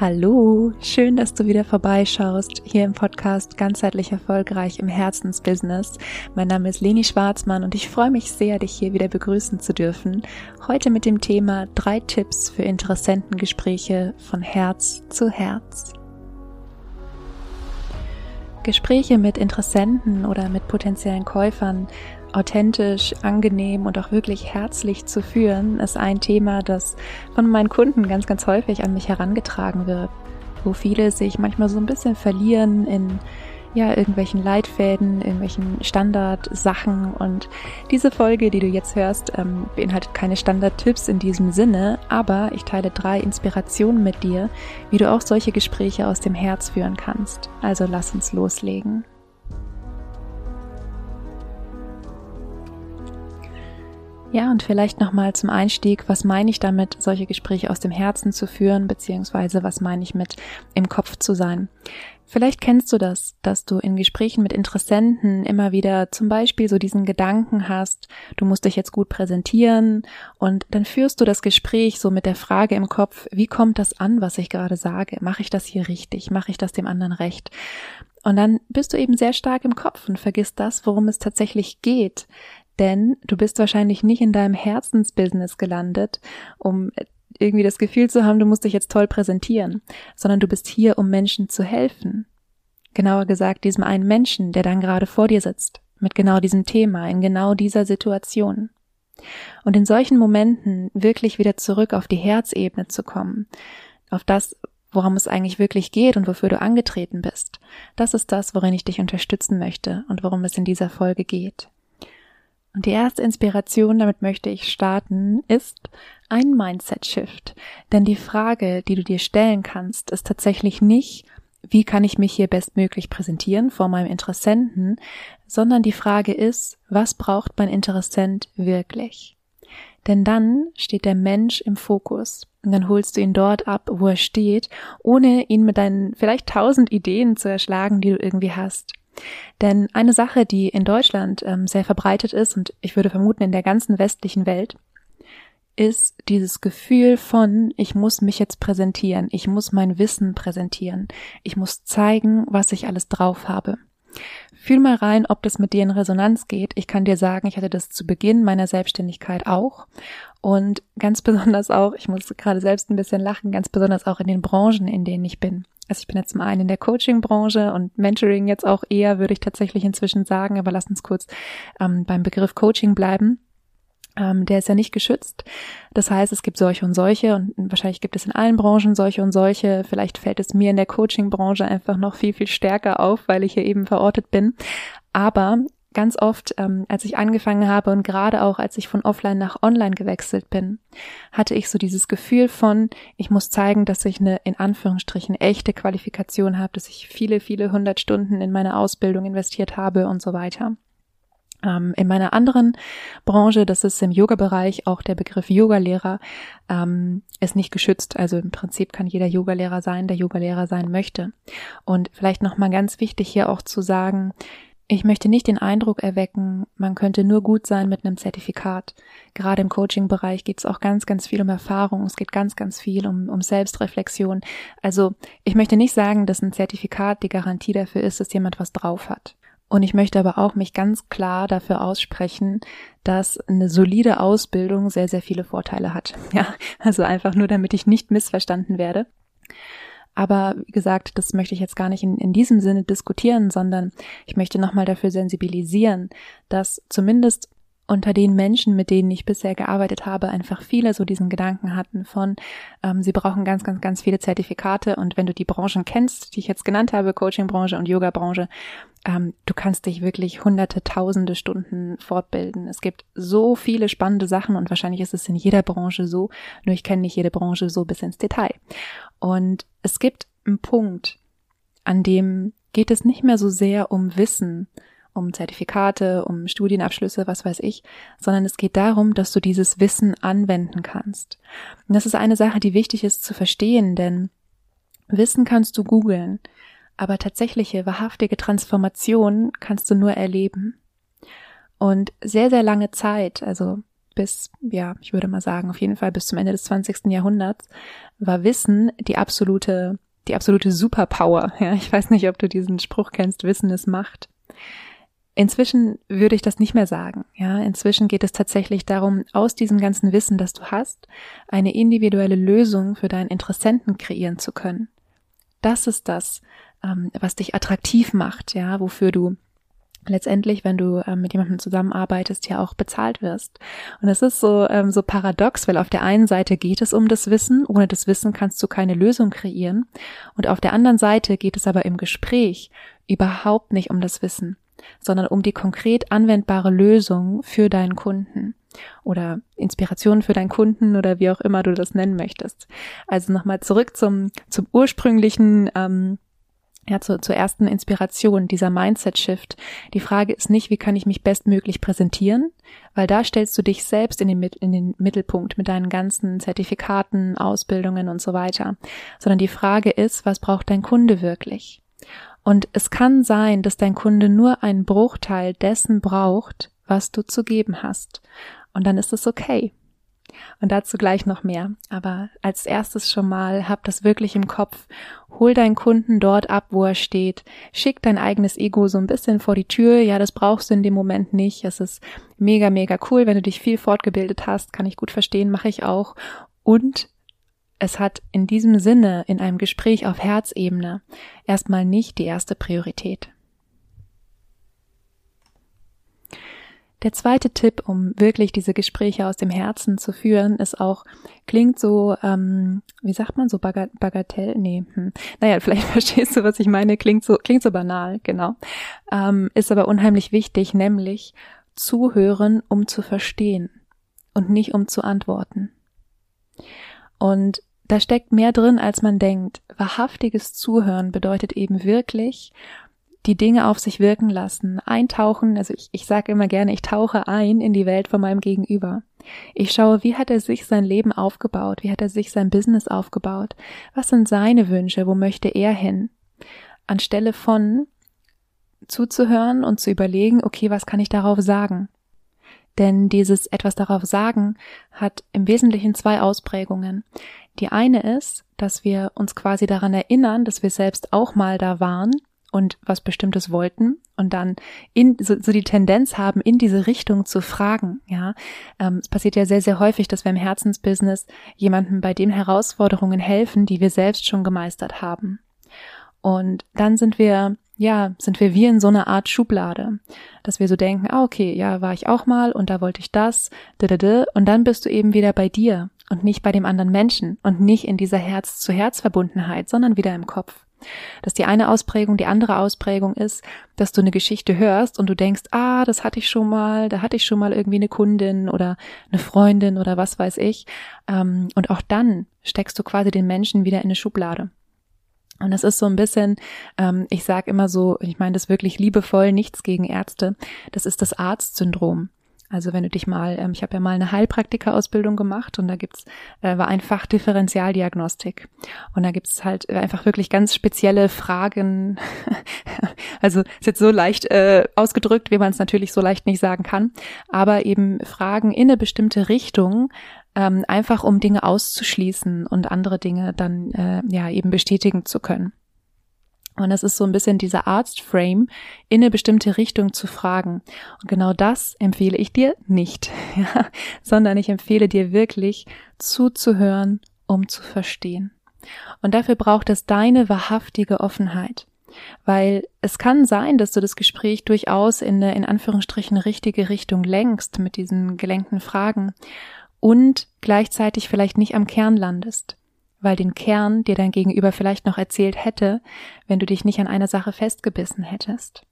Hallo, schön, dass du wieder vorbeischaust hier im Podcast Ganzheitlich Erfolgreich im Herzensbusiness. Mein Name ist Leni Schwarzmann und ich freue mich sehr, dich hier wieder begrüßen zu dürfen. Heute mit dem Thema drei Tipps für Interessentengespräche von Herz zu Herz. Gespräche mit Interessenten oder mit potenziellen Käufern authentisch, angenehm und auch wirklich herzlich zu führen, ist ein Thema, das von meinen Kunden ganz, ganz häufig an mich herangetragen wird, wo viele sich manchmal so ein bisschen verlieren in ja, irgendwelchen Leitfäden, irgendwelchen Standardsachen. Und diese Folge, die du jetzt hörst, ähm, beinhaltet keine Standardtipps in diesem Sinne, aber ich teile drei Inspirationen mit dir, wie du auch solche Gespräche aus dem Herz führen kannst. Also lass uns loslegen. Ja, und vielleicht nochmal zum Einstieg, was meine ich damit, solche Gespräche aus dem Herzen zu führen, beziehungsweise was meine ich mit im Kopf zu sein. Vielleicht kennst du das, dass du in Gesprächen mit Interessenten immer wieder zum Beispiel so diesen Gedanken hast, du musst dich jetzt gut präsentieren und dann führst du das Gespräch so mit der Frage im Kopf, wie kommt das an, was ich gerade sage? Mache ich das hier richtig? Mache ich das dem anderen recht? Und dann bist du eben sehr stark im Kopf und vergisst das, worum es tatsächlich geht. Denn du bist wahrscheinlich nicht in deinem Herzensbusiness gelandet, um irgendwie das Gefühl zu haben, du musst dich jetzt toll präsentieren, sondern du bist hier, um Menschen zu helfen. Genauer gesagt, diesem einen Menschen, der dann gerade vor dir sitzt, mit genau diesem Thema, in genau dieser Situation. Und in solchen Momenten wirklich wieder zurück auf die Herzebene zu kommen, auf das, worum es eigentlich wirklich geht und wofür du angetreten bist. Das ist das, worin ich dich unterstützen möchte und worum es in dieser Folge geht. Und die erste Inspiration, damit möchte ich starten, ist ein Mindset-Shift. Denn die Frage, die du dir stellen kannst, ist tatsächlich nicht, wie kann ich mich hier bestmöglich präsentieren vor meinem Interessenten, sondern die Frage ist, was braucht mein Interessent wirklich? Denn dann steht der Mensch im Fokus und dann holst du ihn dort ab, wo er steht, ohne ihn mit deinen vielleicht tausend Ideen zu erschlagen, die du irgendwie hast. Denn eine Sache, die in Deutschland ähm, sehr verbreitet ist und ich würde vermuten in der ganzen westlichen Welt, ist dieses Gefühl von, ich muss mich jetzt präsentieren, ich muss mein Wissen präsentieren, ich muss zeigen, was ich alles drauf habe. Fühl mal rein, ob das mit dir in Resonanz geht. Ich kann dir sagen, ich hatte das zu Beginn meiner Selbstständigkeit auch. Und ganz besonders auch, ich muss gerade selbst ein bisschen lachen, ganz besonders auch in den Branchen, in denen ich bin. Also ich bin jetzt zum einen in der Coaching-Branche und Mentoring jetzt auch eher, würde ich tatsächlich inzwischen sagen, aber lass uns kurz ähm, beim Begriff Coaching bleiben. Ähm, der ist ja nicht geschützt. Das heißt, es gibt solche und solche und wahrscheinlich gibt es in allen Branchen solche und solche. Vielleicht fällt es mir in der Coaching-Branche einfach noch viel, viel stärker auf, weil ich hier eben verortet bin. Aber ganz oft, ähm, als ich angefangen habe und gerade auch als ich von offline nach online gewechselt bin, hatte ich so dieses Gefühl von, ich muss zeigen, dass ich eine in Anführungsstrichen echte Qualifikation habe, dass ich viele, viele hundert Stunden in meine Ausbildung investiert habe und so weiter. Ähm, in meiner anderen Branche, das ist im Yoga-Bereich, auch der Begriff Yogalehrer ähm, ist nicht geschützt. Also im Prinzip kann jeder Yogalehrer sein, der Yogalehrer sein möchte. Und vielleicht nochmal ganz wichtig hier auch zu sagen, ich möchte nicht den Eindruck erwecken, man könnte nur gut sein mit einem Zertifikat. Gerade im Coaching-Bereich geht es auch ganz, ganz viel um Erfahrung. Es geht ganz, ganz viel um, um Selbstreflexion. Also ich möchte nicht sagen, dass ein Zertifikat die Garantie dafür ist, dass jemand was drauf hat. Und ich möchte aber auch mich ganz klar dafür aussprechen, dass eine solide Ausbildung sehr, sehr viele Vorteile hat. Ja, also einfach nur, damit ich nicht missverstanden werde. Aber wie gesagt, das möchte ich jetzt gar nicht in, in diesem Sinne diskutieren, sondern ich möchte nochmal dafür sensibilisieren, dass zumindest unter den Menschen, mit denen ich bisher gearbeitet habe, einfach viele so diesen Gedanken hatten von, ähm, sie brauchen ganz, ganz, ganz viele Zertifikate und wenn du die Branchen kennst, die ich jetzt genannt habe, Coaching-Branche und Yoga-Branche, ähm, du kannst dich wirklich hunderte, tausende Stunden fortbilden. Es gibt so viele spannende Sachen und wahrscheinlich ist es in jeder Branche so, nur ich kenne nicht jede Branche so bis ins Detail. Und es gibt einen Punkt, an dem geht es nicht mehr so sehr um Wissen, um Zertifikate, um Studienabschlüsse, was weiß ich, sondern es geht darum, dass du dieses Wissen anwenden kannst. Und das ist eine Sache, die wichtig ist zu verstehen, denn Wissen kannst du googeln, aber tatsächliche, wahrhaftige Transformation kannst du nur erleben. Und sehr, sehr lange Zeit, also bis, ja, ich würde mal sagen, auf jeden Fall bis zum Ende des 20. Jahrhunderts, war Wissen die absolute, die absolute Superpower. Ja, ich weiß nicht, ob du diesen Spruch kennst, Wissen ist Macht. Inzwischen würde ich das nicht mehr sagen. Ja, inzwischen geht es tatsächlich darum, aus diesem ganzen Wissen, das du hast, eine individuelle Lösung für deinen Interessenten kreieren zu können. Das ist das, ähm, was dich attraktiv macht, ja, wofür du letztendlich, wenn du ähm, mit jemandem zusammenarbeitest, ja auch bezahlt wirst. Und es ist so, ähm, so paradox, weil auf der einen Seite geht es um das Wissen, ohne das Wissen kannst du keine Lösung kreieren. Und auf der anderen Seite geht es aber im Gespräch überhaupt nicht um das Wissen, sondern um die konkret anwendbare Lösung für deinen Kunden oder Inspiration für deinen Kunden oder wie auch immer du das nennen möchtest. Also nochmal zurück zum, zum ursprünglichen ähm, ja, zur, zur ersten Inspiration, dieser Mindset-Shift. Die Frage ist nicht, wie kann ich mich bestmöglich präsentieren, weil da stellst du dich selbst in den, in den Mittelpunkt mit deinen ganzen Zertifikaten, Ausbildungen und so weiter, sondern die Frage ist, was braucht dein Kunde wirklich? Und es kann sein, dass dein Kunde nur einen Bruchteil dessen braucht, was du zu geben hast. Und dann ist es okay. Und dazu gleich noch mehr. Aber als erstes schon mal, hab das wirklich im Kopf. Hol deinen Kunden dort ab, wo er steht. Schick dein eigenes Ego so ein bisschen vor die Tür. Ja, das brauchst du in dem Moment nicht. Es ist mega, mega cool, wenn du dich viel fortgebildet hast. Kann ich gut verstehen, mache ich auch. Und es hat in diesem Sinne in einem Gespräch auf Herzebene erstmal nicht die erste Priorität. Der zweite Tipp, um wirklich diese Gespräche aus dem Herzen zu führen, ist auch, klingt so, ähm, wie sagt man so, Bagatell? Nee, hm. naja, vielleicht verstehst du, was ich meine, klingt so, klingt so banal, genau. Ähm, ist aber unheimlich wichtig, nämlich zuhören, um zu verstehen und nicht um zu antworten. Und da steckt mehr drin, als man denkt. Wahrhaftiges Zuhören bedeutet eben wirklich, die Dinge auf sich wirken lassen, eintauchen, also ich, ich sage immer gerne, ich tauche ein in die Welt von meinem Gegenüber. Ich schaue, wie hat er sich sein Leben aufgebaut, wie hat er sich sein Business aufgebaut, was sind seine Wünsche, wo möchte er hin? Anstelle von zuzuhören und zu überlegen, okay, was kann ich darauf sagen? Denn dieses etwas darauf sagen hat im Wesentlichen zwei Ausprägungen. Die eine ist, dass wir uns quasi daran erinnern, dass wir selbst auch mal da waren und was Bestimmtes wollten und dann in so, so die Tendenz haben, in diese Richtung zu fragen. Ja, ähm, es passiert ja sehr sehr häufig, dass wir im Herzensbusiness jemandem bei den Herausforderungen helfen, die wir selbst schon gemeistert haben. Und dann sind wir ja, sind wir wie in so einer Art Schublade, dass wir so denken, ah, okay, ja, war ich auch mal und da wollte ich das, und dann bist du eben wieder bei dir und nicht bei dem anderen Menschen und nicht in dieser Herz-zu-Herz-Verbundenheit, sondern wieder im Kopf. Dass die eine Ausprägung die andere Ausprägung ist, dass du eine Geschichte hörst und du denkst, ah, das hatte ich schon mal, da hatte ich schon mal irgendwie eine Kundin oder eine Freundin oder was weiß ich. Ähm, und auch dann steckst du quasi den Menschen wieder in eine Schublade. Und das ist so ein bisschen, ähm, ich sage immer so, ich meine das wirklich liebevoll, nichts gegen Ärzte, das ist das Arztsyndrom. Also wenn du dich mal, ähm, ich habe ja mal eine Heilpraktika-Ausbildung gemacht und da gibt's äh, war ein Fach Differentialdiagnostik und da gibt's halt einfach wirklich ganz spezielle Fragen. also ist jetzt so leicht äh, ausgedrückt, wie man es natürlich so leicht nicht sagen kann, aber eben Fragen in eine bestimmte Richtung, ähm, einfach um Dinge auszuschließen und andere Dinge dann äh, ja eben bestätigen zu können. Und es ist so ein bisschen dieser Arztframe, in eine bestimmte Richtung zu fragen. Und genau das empfehle ich dir nicht, ja, sondern ich empfehle dir wirklich zuzuhören, um zu verstehen. Und dafür braucht es deine wahrhaftige Offenheit. Weil es kann sein, dass du das Gespräch durchaus in eine, in Anführungsstrichen, richtige Richtung lenkst mit diesen gelenkten Fragen und gleichzeitig vielleicht nicht am Kern landest weil den Kern dir dein Gegenüber vielleicht noch erzählt hätte, wenn du dich nicht an einer Sache festgebissen hättest.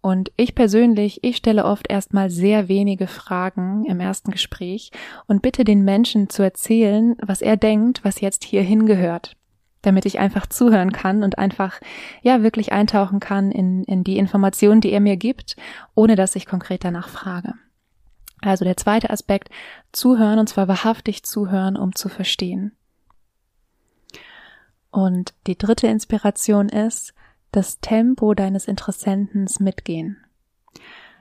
Und ich persönlich, ich stelle oft erstmal sehr wenige Fragen im ersten Gespräch und bitte den Menschen zu erzählen, was er denkt, was jetzt hier hingehört, damit ich einfach zuhören kann und einfach, ja, wirklich eintauchen kann in, in die Informationen, die er mir gibt, ohne dass ich konkret danach frage. Also der zweite Aspekt, zuhören und zwar wahrhaftig zuhören, um zu verstehen. Und die dritte Inspiration ist, das Tempo deines Interessentens mitgehen.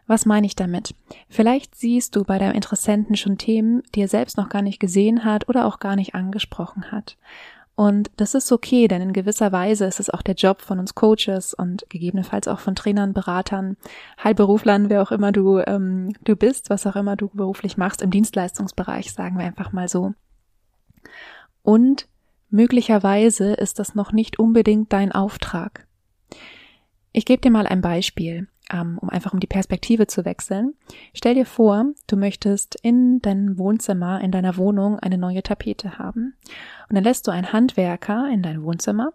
Was meine ich damit? Vielleicht siehst du bei deinem Interessenten schon Themen, die er selbst noch gar nicht gesehen hat oder auch gar nicht angesprochen hat. Und das ist okay, denn in gewisser Weise ist es auch der Job von uns Coaches und gegebenenfalls auch von Trainern, Beratern, Heilberuflern, wer auch immer du, ähm, du bist, was auch immer du beruflich machst, im Dienstleistungsbereich, sagen wir einfach mal so. Und möglicherweise ist das noch nicht unbedingt dein Auftrag. Ich gebe dir mal ein Beispiel ähm, um einfach um die Perspektive zu wechseln. Stell dir vor, du möchtest in deinem Wohnzimmer, in deiner Wohnung eine neue Tapete haben. Und dann lässt du einen Handwerker in dein Wohnzimmer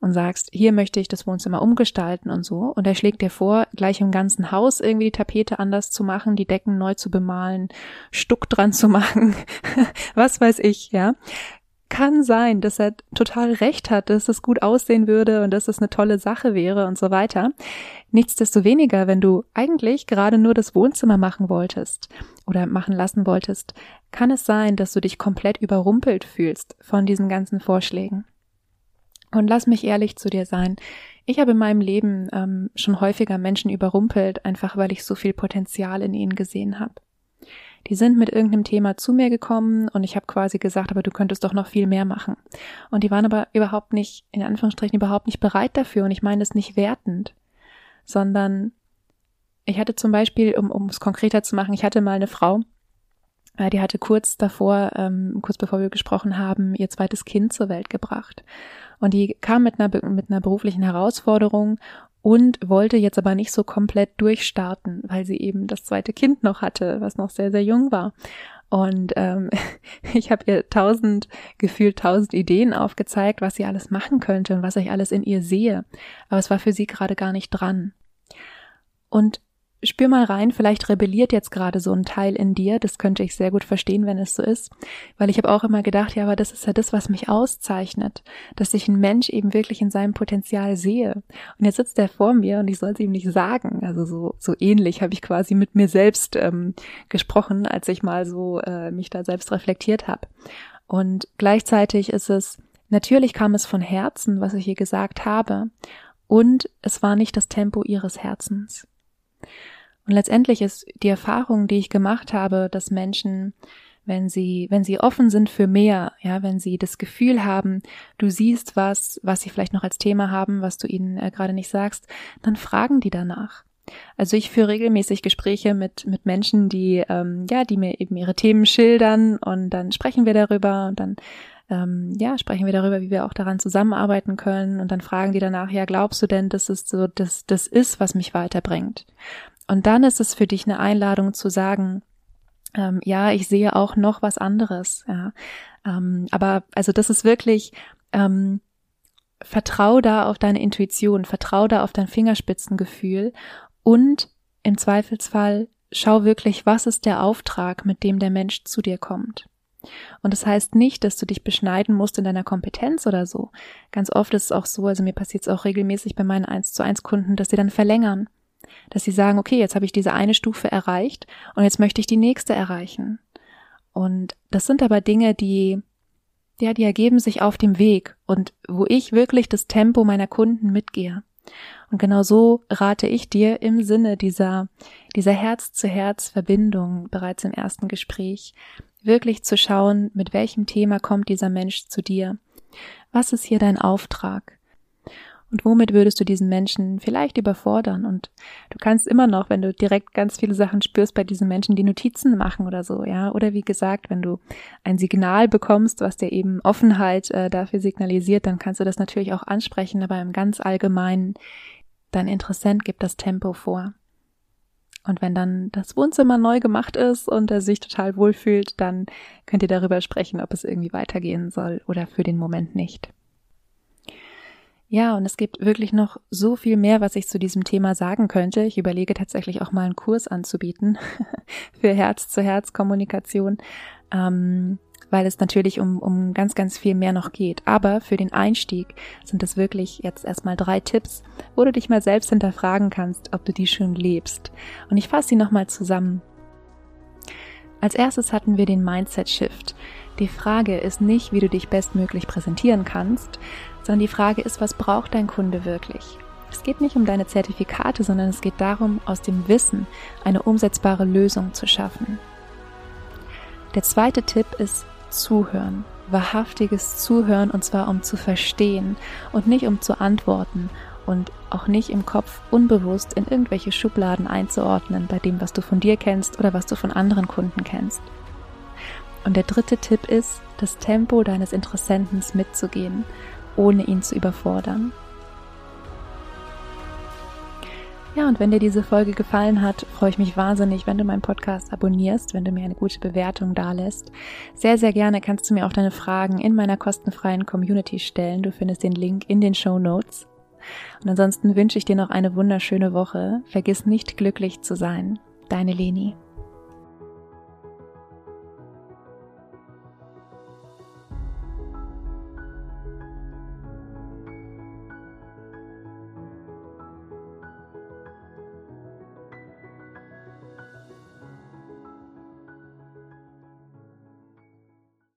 und sagst, hier möchte ich das Wohnzimmer umgestalten und so. Und er schlägt dir vor, gleich im ganzen Haus irgendwie die Tapete anders zu machen, die Decken neu zu bemalen, Stuck dran zu machen, was weiß ich, ja kann sein, dass er total recht hat, dass es gut aussehen würde und dass es eine tolle Sache wäre und so weiter. Nichtsdestoweniger, wenn du eigentlich gerade nur das Wohnzimmer machen wolltest oder machen lassen wolltest, kann es sein, dass du dich komplett überrumpelt fühlst von diesen ganzen Vorschlägen. Und lass mich ehrlich zu dir sein. Ich habe in meinem Leben ähm, schon häufiger Menschen überrumpelt, einfach weil ich so viel Potenzial in ihnen gesehen habe. Die sind mit irgendeinem Thema zu mir gekommen und ich habe quasi gesagt, aber du könntest doch noch viel mehr machen. Und die waren aber überhaupt nicht, in Anführungsstrichen, überhaupt nicht bereit dafür. Und ich meine es nicht wertend, sondern ich hatte zum Beispiel, um, um es konkreter zu machen, ich hatte mal eine Frau, äh, die hatte kurz davor, ähm, kurz bevor wir gesprochen haben, ihr zweites Kind zur Welt gebracht. Und die kam mit einer, mit einer beruflichen Herausforderung und wollte jetzt aber nicht so komplett durchstarten, weil sie eben das zweite Kind noch hatte, was noch sehr, sehr jung war. Und ähm, ich habe ihr tausend, gefühlt tausend Ideen aufgezeigt, was sie alles machen könnte und was ich alles in ihr sehe. Aber es war für sie gerade gar nicht dran. Und spür mal rein, vielleicht rebelliert jetzt gerade so ein Teil in dir. Das könnte ich sehr gut verstehen, wenn es so ist. Weil ich habe auch immer gedacht, ja, aber das ist ja das, was mich auszeichnet, dass ich einen Mensch eben wirklich in seinem Potenzial sehe. Und jetzt sitzt er vor mir und ich soll es ihm nicht sagen. Also so, so ähnlich habe ich quasi mit mir selbst ähm, gesprochen, als ich mal so äh, mich da selbst reflektiert habe. Und gleichzeitig ist es, natürlich kam es von Herzen, was ich ihr gesagt habe. Und es war nicht das Tempo ihres Herzens. Und letztendlich ist die Erfahrung, die ich gemacht habe, dass Menschen, wenn sie, wenn sie offen sind für mehr, ja, wenn sie das Gefühl haben, du siehst was, was sie vielleicht noch als Thema haben, was du ihnen äh, gerade nicht sagst, dann fragen die danach. Also ich führe regelmäßig Gespräche mit mit Menschen, die ähm, ja, die mir eben ihre Themen schildern und dann sprechen wir darüber und dann ähm, ja sprechen wir darüber, wie wir auch daran zusammenarbeiten können und dann fragen die danach, ja glaubst du denn, dass es so das das ist, was mich weiterbringt? Und dann ist es für dich eine Einladung zu sagen, ähm, ja, ich sehe auch noch was anderes. Ja. Ähm, aber also das ist wirklich, ähm, vertrau da auf deine Intuition, vertrau da auf dein Fingerspitzengefühl und im Zweifelsfall schau wirklich, was ist der Auftrag, mit dem der Mensch zu dir kommt. Und das heißt nicht, dass du dich beschneiden musst in deiner Kompetenz oder so. Ganz oft ist es auch so, also mir passiert es auch regelmäßig bei meinen 1 zu 1 Kunden, dass sie dann verlängern dass sie sagen, okay, jetzt habe ich diese eine Stufe erreicht und jetzt möchte ich die nächste erreichen. Und das sind aber Dinge, die, ja, die ergeben sich auf dem Weg und wo ich wirklich das Tempo meiner Kunden mitgehe. Und genau so rate ich dir im Sinne dieser, dieser Herz-zu-Herz-Verbindung bereits im ersten Gespräch, wirklich zu schauen, mit welchem Thema kommt dieser Mensch zu dir. Was ist hier dein Auftrag? Und womit würdest du diesen Menschen vielleicht überfordern? Und du kannst immer noch, wenn du direkt ganz viele Sachen spürst bei diesen Menschen, die Notizen machen oder so, ja. Oder wie gesagt, wenn du ein Signal bekommst, was dir eben Offenheit äh, dafür signalisiert, dann kannst du das natürlich auch ansprechen, aber im ganz allgemeinen, dein Interessent gibt das Tempo vor. Und wenn dann das Wohnzimmer neu gemacht ist und er sich total wohlfühlt, dann könnt ihr darüber sprechen, ob es irgendwie weitergehen soll oder für den Moment nicht. Ja, und es gibt wirklich noch so viel mehr, was ich zu diesem Thema sagen könnte. Ich überlege tatsächlich auch mal einen Kurs anzubieten für Herz-zu-Herz-Kommunikation, ähm, weil es natürlich um, um ganz, ganz viel mehr noch geht. Aber für den Einstieg sind es wirklich jetzt erstmal drei Tipps, wo du dich mal selbst hinterfragen kannst, ob du die schon lebst. Und ich fasse sie nochmal zusammen. Als erstes hatten wir den Mindset Shift. Die Frage ist nicht, wie du dich bestmöglich präsentieren kannst, sondern die Frage ist, was braucht dein Kunde wirklich? Es geht nicht um deine Zertifikate, sondern es geht darum, aus dem Wissen eine umsetzbare Lösung zu schaffen. Der zweite Tipp ist Zuhören. Wahrhaftiges Zuhören und zwar um zu verstehen und nicht um zu antworten und auch nicht im Kopf unbewusst in irgendwelche Schubladen einzuordnen bei dem, was du von dir kennst oder was du von anderen Kunden kennst. Und der dritte Tipp ist, das Tempo deines Interessenten mitzugehen, ohne ihn zu überfordern. Ja, und wenn dir diese Folge gefallen hat, freue ich mich wahnsinnig, wenn du meinen Podcast abonnierst, wenn du mir eine gute Bewertung dalässt. Sehr, sehr gerne kannst du mir auch deine Fragen in meiner kostenfreien Community stellen. Du findest den Link in den Show Notes. Und ansonsten wünsche ich dir noch eine wunderschöne Woche. Vergiss nicht glücklich zu sein. Deine Leni.